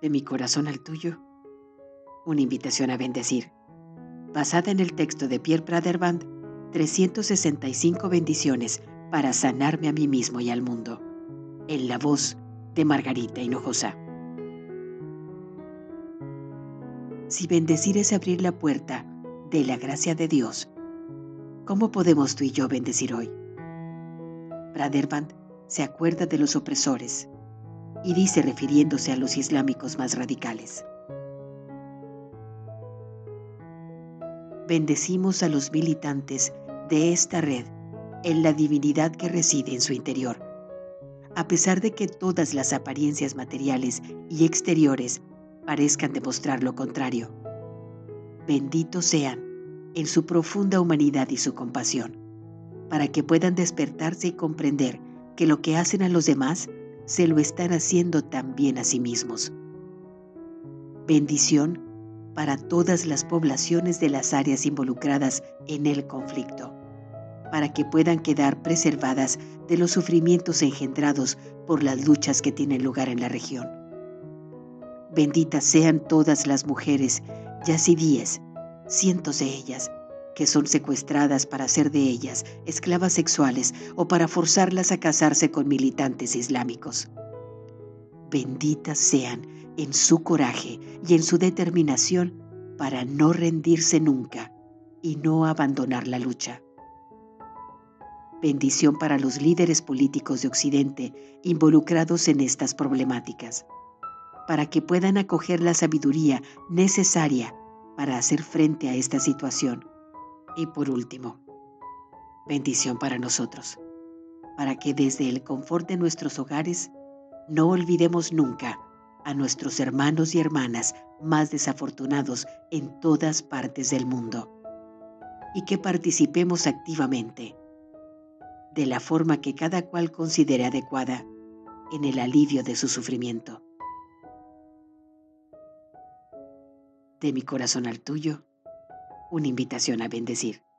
de mi corazón al tuyo, una invitación a bendecir, basada en el texto de Pierre Praderband, 365 bendiciones para sanarme a mí mismo y al mundo, en la voz de Margarita Hinojosa. Si bendecir es abrir la puerta de la gracia de Dios, ¿cómo podemos tú y yo bendecir hoy? Praderband se acuerda de los opresores, y dice refiriéndose a los islámicos más radicales. Bendecimos a los militantes de esta red en la divinidad que reside en su interior, a pesar de que todas las apariencias materiales y exteriores parezcan demostrar lo contrario. Benditos sean en su profunda humanidad y su compasión, para que puedan despertarse y comprender que lo que hacen a los demás se lo están haciendo también a sí mismos. Bendición para todas las poblaciones de las áreas involucradas en el conflicto, para que puedan quedar preservadas de los sufrimientos engendrados por las luchas que tienen lugar en la región. Benditas sean todas las mujeres, yazidíes, cientos de ellas, que son secuestradas para hacer de ellas esclavas sexuales o para forzarlas a casarse con militantes islámicos. Benditas sean en su coraje y en su determinación para no rendirse nunca y no abandonar la lucha. Bendición para los líderes políticos de Occidente involucrados en estas problemáticas, para que puedan acoger la sabiduría necesaria para hacer frente a esta situación y por último, bendición para nosotros, para que desde el confort de nuestros hogares no olvidemos nunca a nuestros hermanos y hermanas más desafortunados en todas partes del mundo y que participemos activamente de la forma que cada cual considere adecuada en el alivio de su sufrimiento. De mi corazón al tuyo, una invitación a bendecir.